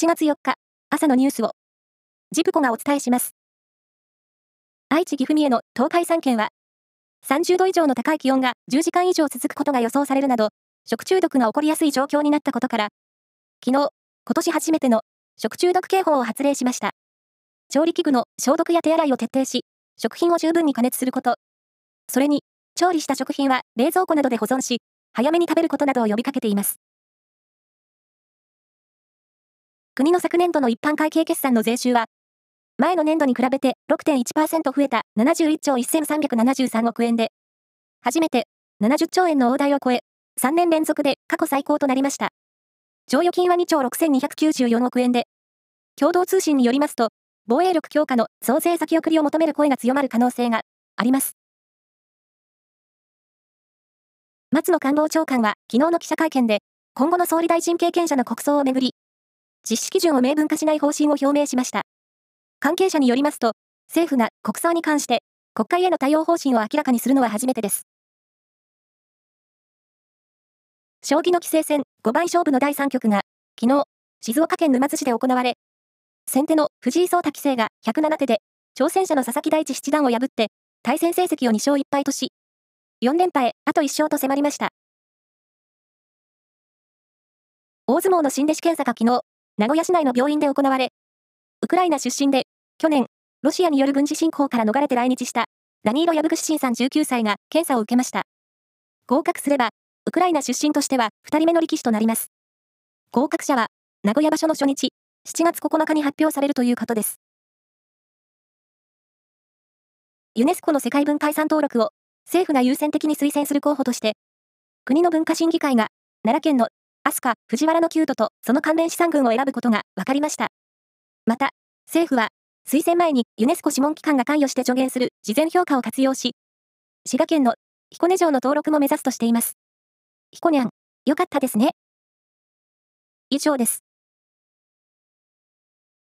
7月4日、朝のニュースを、ジプコがお伝えします。愛知岐阜三重の東海3県は、30度以上の高い気温が10時間以上続くことが予想されるなど、食中毒が起こりやすい状況になったことから、昨日、今年初めての食中毒警報を発令しました。調理器具の消毒や手洗いを徹底し、食品を十分に加熱すること。それに、調理した食品は冷蔵庫などで保存し、早めに食べることなどを呼びかけています。国の昨年度の一般会計決算の税収は、前の年度に比べて6.1%増えた71兆1373億円で、初めて70兆円の大台を超え、3年連続で過去最高となりました。剰余金は2兆6294億円で、共同通信によりますと、防衛力強化の増税先送りを求める声が強まる可能性があります。松野官房長官は昨日の記者会見で、今後の総理大臣経験者の国葬をめぐり、実施基準を明文化しない方針を表明しました。関係者によりますと、政府が国葬に関して国会への対応方針を明らかにするのは初めてです。将棋の棋聖戦5番勝負の第3局が、昨日、静岡県沼津市で行われ、先手の藤井聡太棋聖が107手で、挑戦者の佐々木大地七段を破って、対戦成績を2勝1敗とし、4連覇へあと1勝と迫りました。大相撲の新弟子検査が昨日、名古屋市内の病院で行われ、ウクライナ出身で、去年、ロシアによる軍事侵攻から逃れて来日した、ダニーロ・ヤブグシシンさん19歳が検査を受けました。合格すれば、ウクライナ出身としては2人目の力士となります。合格者は、名古屋場所の初日、7月9日に発表されるということです。ユネスコの世界文化遺産登録を政府が優先的に推薦する候補として、国の文化審議会が奈良県のアスカ、藤原のキュートとその関連資産群を選ぶことが分かりました。また、政府は、推薦前にユネスコ諮問機関が関与して助言する事前評価を活用し、滋賀県の彦根城の登録も目指すとしています。彦根ん、よかったですね。以上です。